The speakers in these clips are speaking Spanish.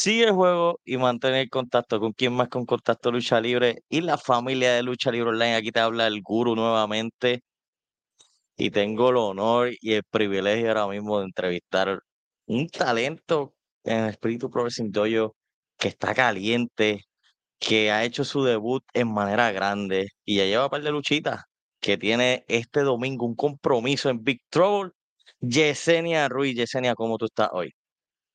sigue el juego y mantener contacto con quien más con Contacto Lucha Libre y la familia de Lucha Libre Online. Aquí te habla el guru nuevamente y tengo el honor y el privilegio ahora mismo de entrevistar un talento en el Espíritu Progressing Dojo que está caliente, que ha hecho su debut en manera grande y ya lleva un par de luchitas, que tiene este domingo un compromiso en Big Trouble. Yesenia Ruiz, Yesenia, ¿cómo tú estás hoy?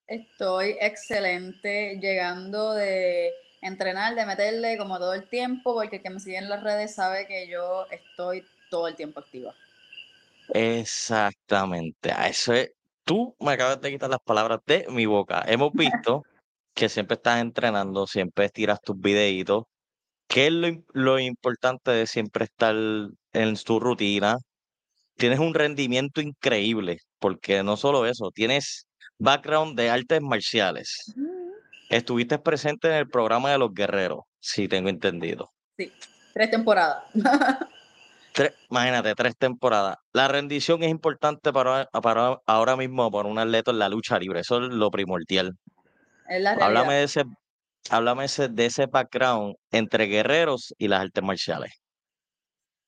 Estoy excelente, llegando de entrenar, de meterle como todo el tiempo, porque el que me sigue en las redes sabe que yo estoy todo el tiempo activa. Exactamente, a eso es. Tú me acabas de quitar las palabras de mi boca. Hemos visto que siempre estás entrenando, siempre tiras tus videitos. ¿Qué es lo, lo importante de siempre estar en tu rutina? Tienes un rendimiento increíble, porque no solo eso, tienes background de artes marciales. Estuviste presente en el programa de los guerreros, si tengo entendido. Sí, tres temporadas. imagínate, tres temporadas. La rendición es importante para, para ahora mismo para un atleta en la lucha libre. Eso es lo primordial. háblame de ese, háblame de ese background entre guerreros y las artes marciales.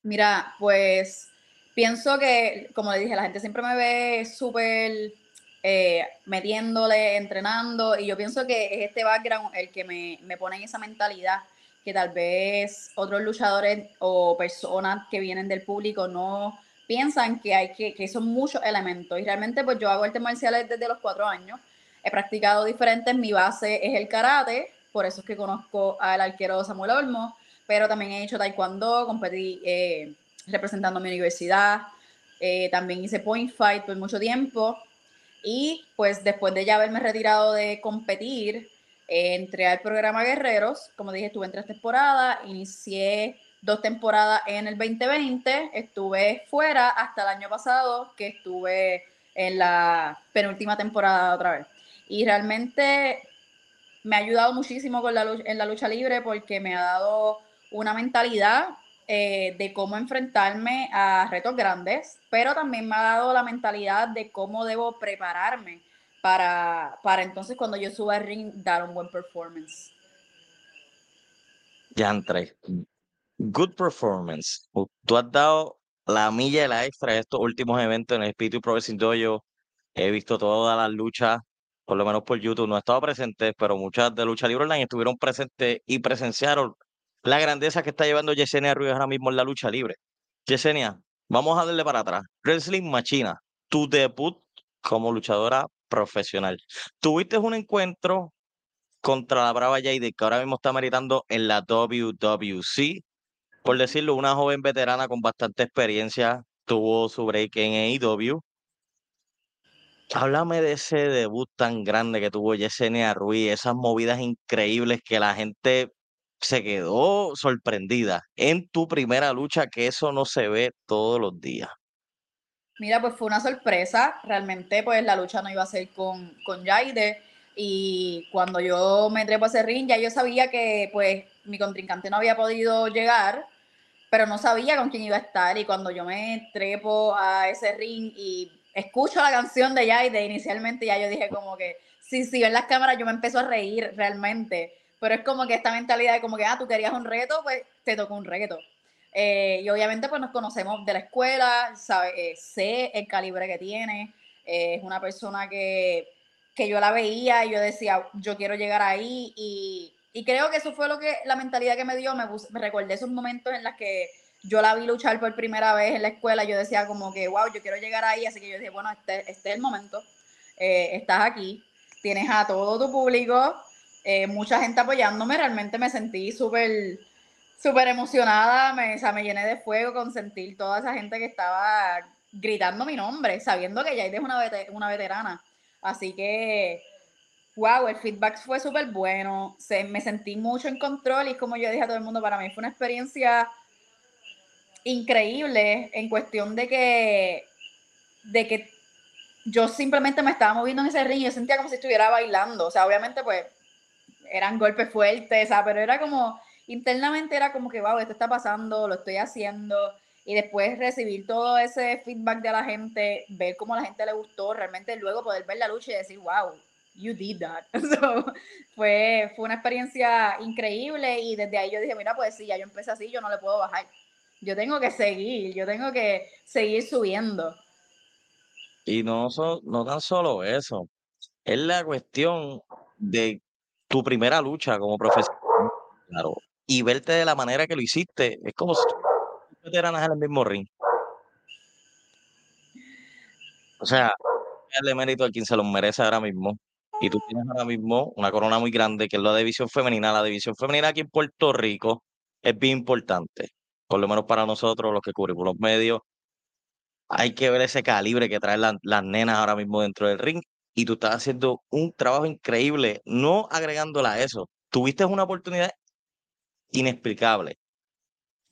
Mira, pues pienso que, como le dije, la gente siempre me ve súper eh, metiéndole, entrenando, y yo pienso que es este background el que me, me pone en esa mentalidad que tal vez otros luchadores o personas que vienen del público no piensan que hay que, que son muchos elementos. Y realmente pues yo hago artes marciales desde los cuatro años. He practicado diferentes, mi base es el karate, por eso es que conozco al arquero Samuel Olmo, pero también he hecho taekwondo, competí eh, representando mi universidad, eh, también hice point fight por mucho tiempo y pues después de ya haberme retirado de competir, entré al programa Guerreros, como dije, estuve en tres temporadas, inicié dos temporadas en el 2020, estuve fuera hasta el año pasado, que estuve en la penúltima temporada otra vez. Y realmente me ha ayudado muchísimo con la en la lucha libre porque me ha dado una mentalidad eh, de cómo enfrentarme a retos grandes, pero también me ha dado la mentalidad de cómo debo prepararme para, para entonces cuando yo suba al ring dar un buen performance. Ya entré. Good performance. Tú has dado la milla la extra estos últimos eventos en el Espíritu Progressing Dojo. He visto todas las luchas, por lo menos por YouTube. No he estado presente, pero muchas de Lucha Libre Online estuvieron presentes y presenciaron la grandeza que está llevando Yesenia Ruiz ahora mismo en la lucha libre. Yesenia, vamos a darle para atrás. Wrestling Machina, tu debut como luchadora profesional. Tuviste un encuentro contra la Brava Jade que ahora mismo está meritando en la WWC. Por decirlo, una joven veterana con bastante experiencia tuvo su break en AEW. Háblame de ese debut tan grande que tuvo Yesenia Ruiz, esas movidas increíbles que la gente se quedó sorprendida en tu primera lucha, que eso no se ve todos los días. Mira, pues fue una sorpresa. Realmente, pues la lucha no iba a ser con, con Jaide. Y cuando yo me trepo a ese ring, ya yo sabía que pues mi contrincante no había podido llegar, pero no sabía con quién iba a estar. Y cuando yo me trepo a ese ring y escucho la canción de Jaide, inicialmente ya yo dije como que, sí, sí, en las cámaras yo me empezó a reír realmente. Pero es como que esta mentalidad de como que, ah, tú querías un reto, pues te tocó un reto. Eh, y obviamente pues nos conocemos de la escuela, sabe, eh, sé el calibre que tiene, eh, es una persona que, que, yo la veía y yo decía, yo quiero llegar ahí. Y, y, creo que eso fue lo que la mentalidad que me dio, me, me recordé esos momentos en los que yo la vi luchar por primera vez en la escuela, yo decía como que, wow, yo quiero llegar ahí, así que yo dije, bueno, este, este es el momento, estás aquí, tienes a todo tu público, mucha gente apoyándome, realmente me sentí súper súper emocionada, me, o sea, me llené de fuego con sentir toda esa gente que estaba gritando mi nombre, sabiendo que Jaide es una, veterana. Así que, wow, el feedback fue súper bueno, se, me sentí mucho en control y como yo dije a todo el mundo, para mí fue una experiencia increíble en cuestión de que, de que yo simplemente me estaba moviendo en ese ring yo sentía como si estuviera bailando, o sea, obviamente pues eran golpes fuertes, o pero era como internamente era como que, wow, esto está pasando, lo estoy haciendo. Y después recibir todo ese feedback de la gente, ver cómo a la gente le gustó, realmente luego poder ver la lucha y decir, wow, you did that. fue, fue una experiencia increíble y desde ahí yo dije, mira, pues si ya yo empecé así, yo no le puedo bajar. Yo tengo que seguir, yo tengo que seguir subiendo. Y no, no tan solo eso, es la cuestión de tu primera lucha como profesional, y verte de la manera que lo hiciste, es como si tú te en el mismo ring. O sea, darle mérito a quien se lo merece ahora mismo. Y tú tienes ahora mismo una corona muy grande, que es la división femenina. La división femenina aquí en Puerto Rico es bien importante, por lo menos para nosotros, los que cubrimos los medios. Hay que ver ese calibre que traen las nenas ahora mismo dentro del ring. Y tú estás haciendo un trabajo increíble, no agregándola a eso. Tuviste una oportunidad inexplicable.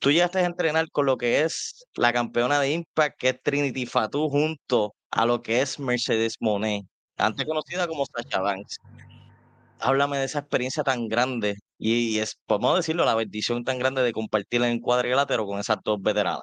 Tú llegaste a entrenar con lo que es la campeona de Impact, que es Trinity Fatu, junto a lo que es Mercedes Monet, antes conocida como Sacha Banks. Háblame de esa experiencia tan grande y, es, podemos decirlo, la bendición tan grande de compartir en cuadrilátero con esas dos veteranas.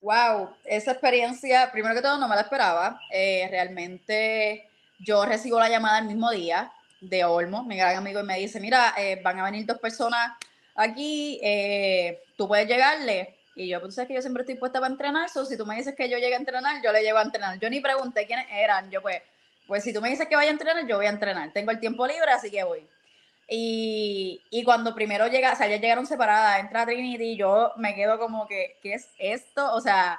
Wow, esa experiencia, primero que todo, no me la esperaba. Eh, realmente yo recibo la llamada el mismo día de Olmo, mi gran amigo, y me dice, mira, eh, van a venir dos personas aquí, eh, tú puedes llegarle. Y yo, pues, que yo siempre estoy puesta para entrenar, so, si tú me dices que yo llegue a entrenar, yo le llevo a entrenar. Yo ni pregunté quiénes eran, yo pues, pues si tú me dices que vaya a entrenar, yo voy a entrenar. Tengo el tiempo libre, así que voy. Y, y cuando primero llega, o sea, ya llegaron separadas, entra Trinity, yo me quedo como que, ¿qué es esto? O sea,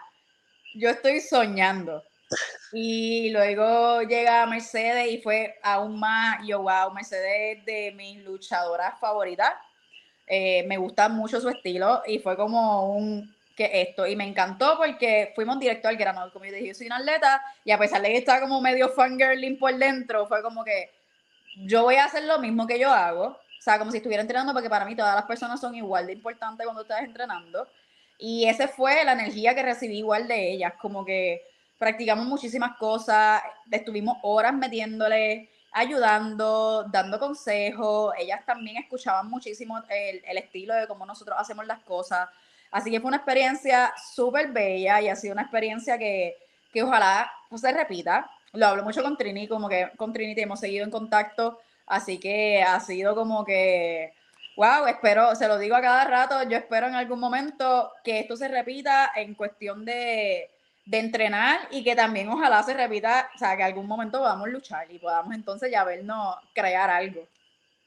yo estoy soñando. Y luego llega Mercedes y fue aún más, yo, wow, Mercedes es de mis luchadoras favoritas. Eh, me gusta mucho su estilo y fue como un que esto y me encantó porque fuimos directo al grano, como yo dije, yo soy una atleta y a pesar de que estaba como medio fangirling por dentro, fue como que yo voy a hacer lo mismo que yo hago, o sea, como si estuviera entrenando porque para mí todas las personas son igual de importantes cuando estás entrenando. Y esa fue la energía que recibí igual de ellas, como que practicamos muchísimas cosas, estuvimos horas metiéndole ayudando, dando consejos. Ellas también escuchaban muchísimo el, estilo de cómo nosotros hacemos las cosas. Así que fue una experiencia súper bella y ha sido una experiencia que, que ojalá pues, se repita. Lo hablo mucho con Trini, como que con Trinity hemos seguido en contacto, así que ha sido como que, wow, espero, se lo digo a cada rato, yo espero en algún momento que esto se repita en cuestión de, de entrenar y que también ojalá se repita, o sea, que algún momento podamos luchar y podamos entonces ya vernos crear algo.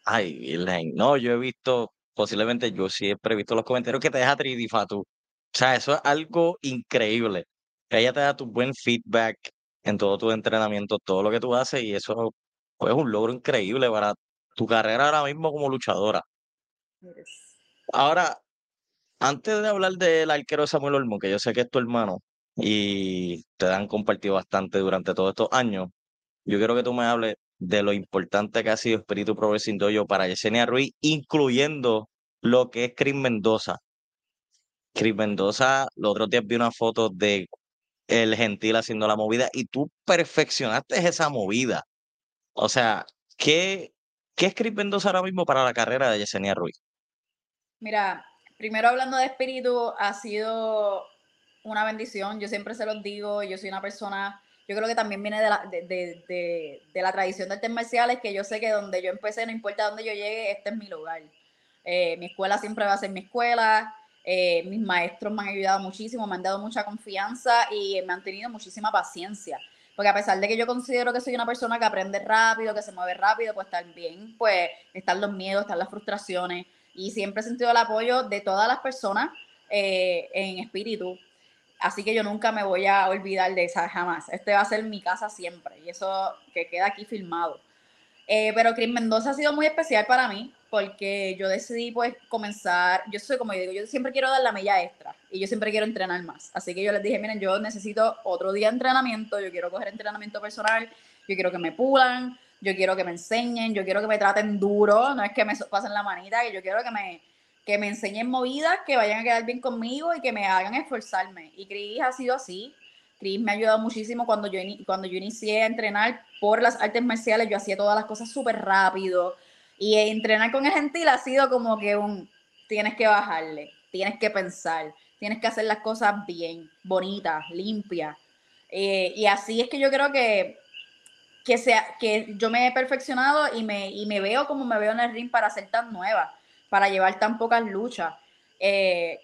Ay, Elaine, no, yo he visto, posiblemente yo siempre he visto los comentarios que te deja Tridifatu. O sea, eso es algo increíble. Que ella te da tu buen feedback en todo tu entrenamiento, todo lo que tú haces y eso pues, es un logro increíble para tu carrera ahora mismo como luchadora. Ahora, antes de hablar del arquero Samuel Olmo, que yo sé que es tu hermano, y te han compartido bastante durante todos estos años. Yo quiero que tú me hables de lo importante que ha sido Espíritu Progressing yo para Yesenia Ruiz, incluyendo lo que es Chris Mendoza. Chris Mendoza, los otros días vi una foto de el gentil haciendo la movida y tú perfeccionaste esa movida. O sea, ¿qué, qué es Chris Mendoza ahora mismo para la carrera de Yesenia Ruiz? Mira, primero hablando de espíritu, ha sido una bendición. Yo siempre se los digo, yo soy una persona, yo creo que también viene de la, de, la tradición de artes marciales, que yo sé que donde yo empecé, no importa dónde yo llegue, este es mi lugar. Eh, mi escuela siempre va a ser mi escuela. Eh, mis maestros me han ayudado muchísimo, me han dado mucha confianza y me han tenido muchísima paciencia. Porque a pesar de que yo considero que soy una persona que aprende rápido, que se mueve rápido, pues también pues están los miedos, están las frustraciones. Y siempre he sentido el apoyo de todas las personas eh, en espíritu Así que yo nunca me voy a olvidar de esa, jamás. Este va a ser mi casa siempre y eso que queda aquí filmado. Eh, pero Chris Mendoza ha sido muy especial para mí porque yo decidí pues comenzar, yo soy como yo digo, yo siempre quiero dar la milla extra y yo siempre quiero entrenar más. Así que yo les dije, miren, yo necesito otro día de entrenamiento, yo quiero coger entrenamiento personal, yo quiero que me pulan, yo quiero que me enseñen, yo quiero que me traten duro, no es que me pasen la manita, yo quiero que me, que me enseñen movidas, que vayan a quedar bien conmigo y que me hagan esforzarme. Y Cris ha sido así. Cris me ha ayudado muchísimo cuando yo, cuando yo inicié a entrenar por las artes marciales. Yo hacía todas las cosas súper rápido. Y entrenar con el gentil ha sido como que un, tienes que bajarle, tienes que pensar, tienes que hacer las cosas bien, bonitas, limpias. Eh, y así es que yo creo que que, sea, que yo me he perfeccionado y me, y me veo como me veo en el ring para ser tan nueva, para llevar tan pocas luchas. Eh,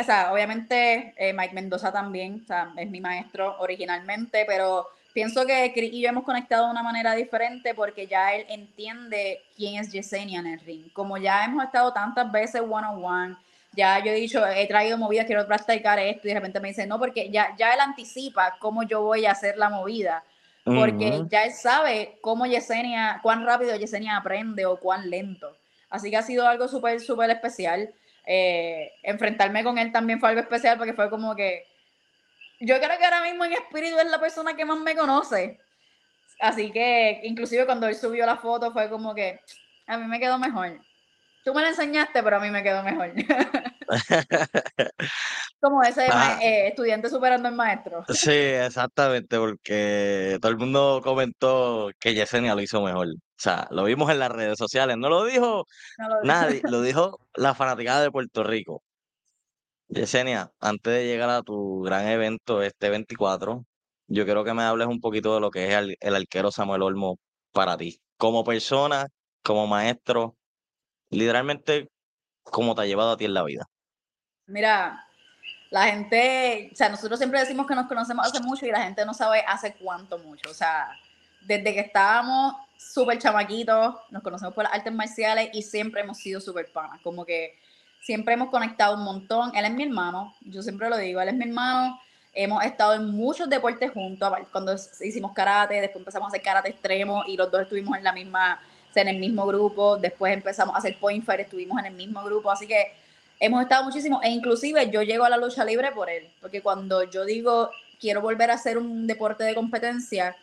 o sea, obviamente eh, Mike Mendoza también, o sea, es mi maestro originalmente, pero pienso que Chris y yo hemos conectado de una manera diferente porque ya él entiende quién es Yesenia en el ring. Como ya hemos estado tantas veces one on one, ya yo he dicho, he traído movidas, quiero practicar esto, y de repente me dice, no, porque ya, ya él anticipa cómo yo voy a hacer la movida, porque ya él sabe cómo Yesenia, cuán rápido Yesenia aprende o cuán lento. Así que ha sido algo súper, súper especial. Eh, enfrentarme con él también fue algo especial porque fue como que yo creo que ahora mismo en espíritu es la persona que más me conoce. Así que inclusive cuando él subió la foto fue como que a mí me quedó mejor. Tú me la enseñaste, pero a mí me quedó mejor. como ese ah. eh, estudiante superando al maestro. sí, exactamente, porque todo el mundo comentó que Yesenia lo hizo mejor. O sea, lo vimos en las redes sociales. No lo dijo nadie, lo dijo la fanaticada de Puerto Rico. Yesenia, antes de llegar a tu gran evento este 24, yo quiero que me hables un poquito de lo que es el, el arquero Samuel Olmo para ti, como persona, como maestro, literalmente, cómo te ha llevado a ti en la vida. Mira, la gente, o sea, nosotros siempre decimos que nos conocemos hace mucho y la gente no sabe hace cuánto mucho. O sea, desde que estábamos súper chamaquitos, nos conocemos por las artes marciales y siempre hemos sido súper panas. Como que siempre hemos conectado un montón. Él es mi hermano, yo siempre lo digo, él es mi hermano. Hemos estado en muchos deportes juntos, cuando hicimos karate, después empezamos a hacer karate extremo y los dos estuvimos en la misma, en el mismo grupo, después empezamos a hacer point fight, estuvimos en el mismo grupo, así que hemos estado muchísimo, e inclusive yo llego a la lucha libre por él, porque cuando yo digo quiero volver a hacer un deporte de competencia,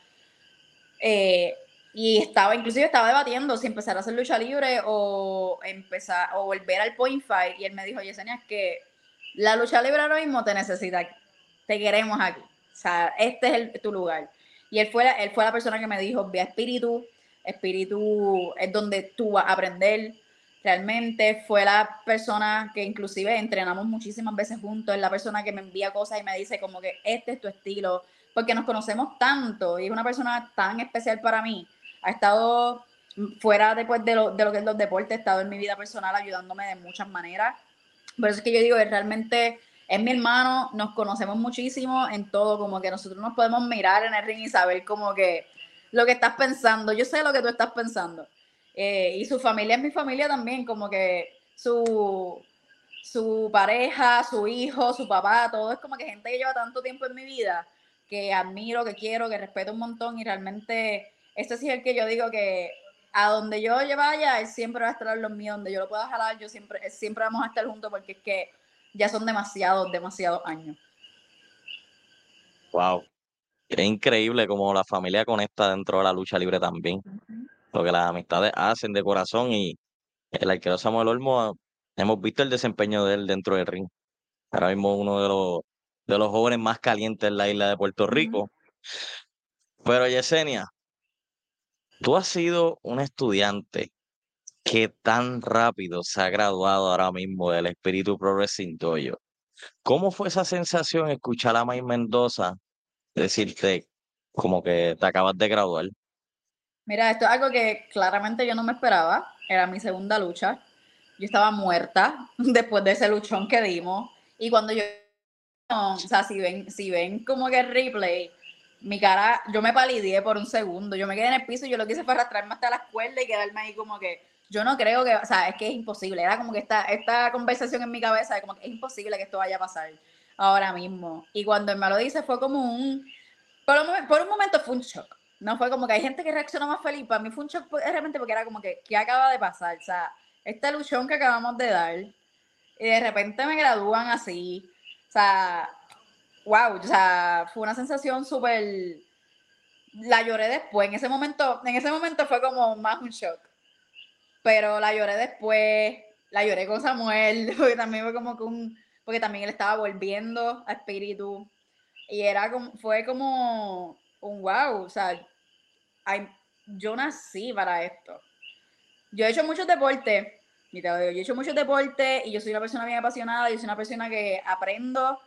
eh, y estaba, inclusive estaba debatiendo si empezar a hacer lucha libre o empezar o volver al point fight. Y él me dijo, Yesenia, es que la lucha libre ahora mismo te necesita, te queremos aquí. O sea, este es tu lugar. Y él fue, él fue la persona que me dijo, ve a espíritu, espíritu es donde tú vas a aprender. Realmente fue la persona que inclusive entrenamos muchísimas veces juntos, es la persona que me envía cosas y me dice como que este es tu estilo, porque nos conocemos tanto y es una persona tan especial para mí ha estado fuera después de lo, de lo que es los deportes, ha estado en mi vida personal ayudándome de muchas maneras. Por eso es que yo digo que realmente es mi hermano, nos conocemos muchísimo en todo, como que nosotros nos podemos mirar en el ring y saber como que lo que estás pensando, yo sé lo que tú estás pensando. Eh, y su familia es mi familia también, como que su, su pareja, su hijo, su papá, todo es como que gente que lleva tanto tiempo en mi vida, que admiro, que quiero, que respeto un montón y realmente este sí es el que yo digo que a donde yo vaya, él siempre va a estar los míos, donde yo lo pueda jalar, yo siempre, siempre vamos a estar juntos porque es que ya son demasiados, demasiados años. Wow. Es increíble como la familia conecta dentro de la lucha libre también. Lo que las amistades hacen de corazón y el arquero Samuel Olmo, hemos visto el desempeño de él dentro del ring. Ahora mismo uno de los, de los jóvenes más calientes en la isla de Puerto Rico. Pero Yesenia, Tú has sido un estudiante que tan rápido se ha graduado ahora mismo del Espíritu Progressing Dojo. ¿Cómo fue esa sensación escuchar a May Mendoza decirte como que te acabas de graduar? Mira, esto es algo que claramente yo no me esperaba. Era mi segunda lucha. Yo estaba muerta después de ese luchón que dimos. Y cuando yo, o sea, si ven, si ven como que el replay, mi cara, yo me palideé por un segundo, yo me quedé en el piso y yo lo que hice fue arrastrarme hasta la escuela y quedarme ahí como que, yo no creo que, o sea, es que es imposible, era como que esta, esta conversación en mi cabeza como que es imposible que esto vaya a pasar ahora mismo. Y cuando él me lo dice fue como un, por un, por un momento fue un shock, no fue como que hay gente que reaccionó más feliz, para mí fue un shock realmente porque era como que, ¿qué acaba de pasar? O sea, esta ilusión que acabamos de dar y de repente me gradúan así, o sea, wow, o sea, fue una sensación súper, la lloré después, en ese momento, en ese momento fue como más un shock, pero la lloré después, la lloré con Samuel, porque también fue como que un, porque también él estaba volviendo a espíritu, y era como, fue como un wow, o sea, yo nací para esto. Yo he hecho muchos deportes, digo, yo he hecho muchos deportes y yo soy una persona bien apasionada, yo soy una persona que aprendo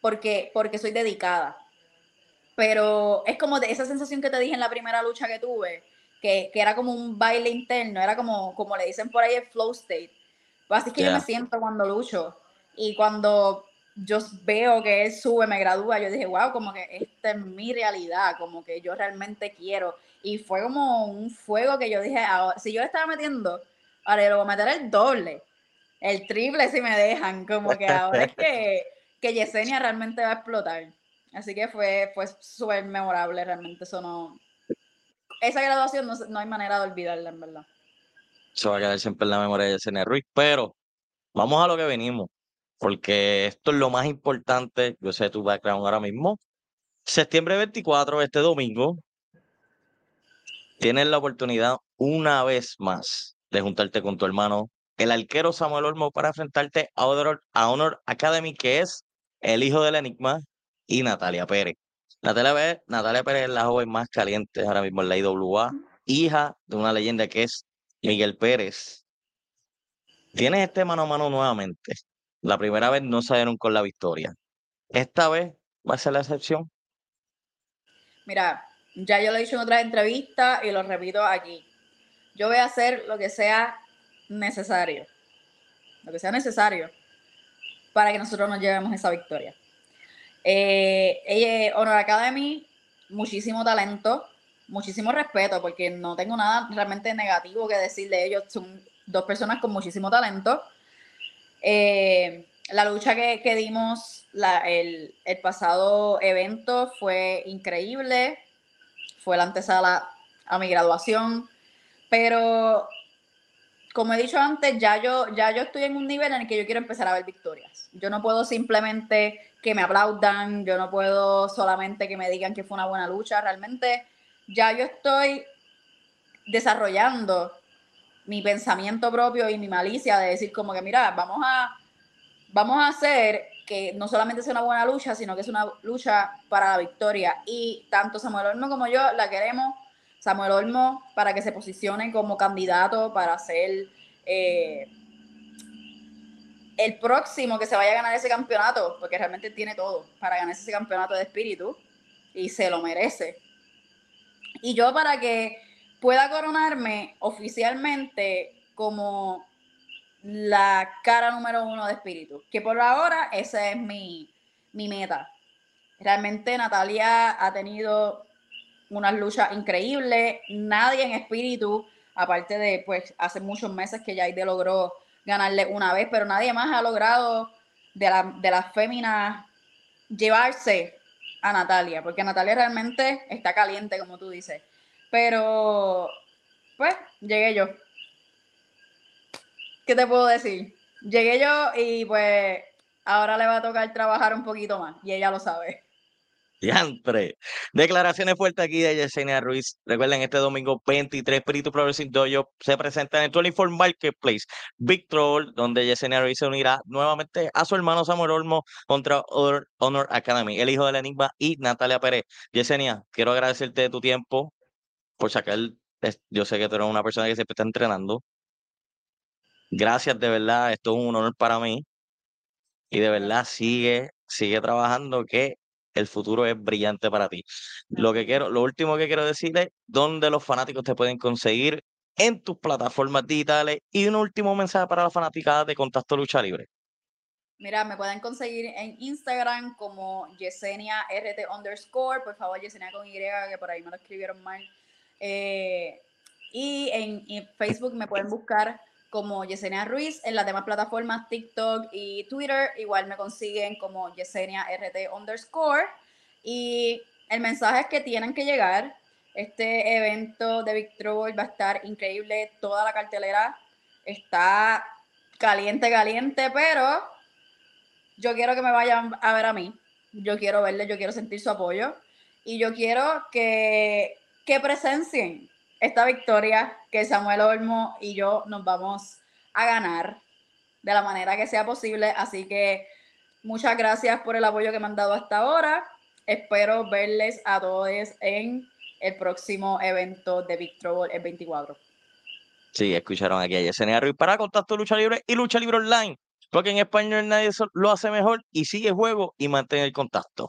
porque, porque soy dedicada. pero es como de esa sensación que te dije en la primera lucha que tuve, que, que era como un baile interno, era como, como le dicen por ahí el flow state. Pues así es que yo me siento cuando lucho. Y cuando yo veo que él sube, me gradúa, yo dije, wow, como que esta es mi realidad, como que yo realmente quiero. Y fue como un fuego que yo dije, si yo le estaba metiendo, ahora lo voy a meter el doble, el triple si me dejan, como que ahora es que, que Yesenia realmente va a explotar. Así que fue, fue súper memorable, realmente eso no... Esa graduación no, no hay manera de olvidarla, en verdad. Se va a quedar siempre en la memoria de Yesenia Ruiz, pero vamos a lo que venimos porque esto es lo más importante. Yo sé tu background ahora mismo. Septiembre 24, este domingo, tienes la oportunidad una vez más de juntarte con tu hermano, el arquero Samuel Olmo, para enfrentarte a Honor, a Honor Academy, que es el hijo del Enigma, y Natalia Pérez. Natalia Pérez, Natalia Pérez es la joven más caliente ahora mismo en la IWA, hija de una leyenda que es Miguel Pérez. Tienes este mano a mano nuevamente. La primera vez no salieron con la victoria. Esta vez va a ser la excepción. Mira, ya yo lo he dicho en otras entrevistas y lo repito aquí. Yo voy a hacer lo que sea necesario. Lo que sea necesario para que nosotros nos llevemos esa victoria. Eh, Honor Academy, muchísimo talento, muchísimo respeto, porque no tengo nada realmente negativo que decir de ellos. Son dos personas con muchísimo talento. Eh, la lucha que, dimos el, pasado evento fue increíble, fue la antesala a mi graduación, pero como he dicho antes, ya yo, ya yo estoy en un nivel en el que yo quiero empezar a ver victorias. Yo no puedo simplemente que me aplaudan, yo no puedo solamente que me digan que fue una buena lucha, realmente ya yo estoy desarrollando mi pensamiento propio y mi malicia de decir como que, mira, vamos a, vamos a hacer que no solamente sea una buena lucha, sino que es una lucha para la victoria. Y tanto Samuel Olmo como yo la queremos. Samuel Olmo para que se posicione como candidato para ser eh, el próximo que se vaya a ganar ese campeonato, porque realmente tiene todo para ganar ese campeonato de espíritu y se lo merece. Y yo para que pueda coronarme oficialmente como la cara número uno de espíritu. Que por ahora esa es mi, meta. Realmente Natalia ha tenido unas luchas increíbles. Nadie en espíritu, aparte de pues hace muchos meses que Yaide logró ganarle una vez, pero nadie más ha logrado de, la, de las féminas llevarse a Natalia, porque Natalia realmente está caliente, como tú dices. Pero, pues, llegué yo. ¿Qué te puedo decir? Llegué yo y pues ahora le va a tocar trabajar un poquito más y ella lo sabe. Diantre. Declaraciones fuertes aquí de Yesenia Ruiz. Recuerden, este domingo 23, Espíritu Progressive se presenta en el 24 Marketplace Big Troll, donde Yesenia Ruiz se unirá nuevamente a su hermano Samuel Olmo contra Honor Academy, el hijo del Enigma y Natalia Pérez. Yesenia, quiero agradecerte de tu tiempo, por sacar, yo sé que tú eres una persona que siempre está entrenando. Gracias, de verdad, esto es un honor para mí. Y de verdad sigue, sigue trabajando que el futuro es brillante para ti. Lo que quiero, lo último que quiero decir es dónde los fanáticos te pueden conseguir en tus plataformas digitales y un último mensaje para las fanáticas de Contacto Lucha Libre. Mira, me pueden conseguir en Instagram como Yesenia RT underscore, por favor, Yesenia con Y, que por ahí me lo escribieron mal. Eh, y en, Facebook me pueden buscar como Yesenia Ruiz, en las demás plataformas TikTok y Twitter, igual me consiguen como Yesenia RT underscore. Y el mensaje es que tienen que llegar. Este evento de Victor va a estar increíble. Toda la cartelera está caliente, caliente, pero yo quiero que me vayan a ver a mí. Yo quiero verle, yo quiero sentir su apoyo. Y yo quiero que que presencien esta victoria que Samuel Olmo y yo nos vamos a ganar de la manera que sea posible. Así que muchas gracias por el apoyo que me han dado hasta ahora. Espero verles a todos en el próximo evento de Victor el 24. Sí, escucharon aquí a Yesenia Ruiz para Contacto Lucha Libre y Lucha Libre Online. Porque en español nadie lo hace mejor y sigue juego y mantiene el contacto.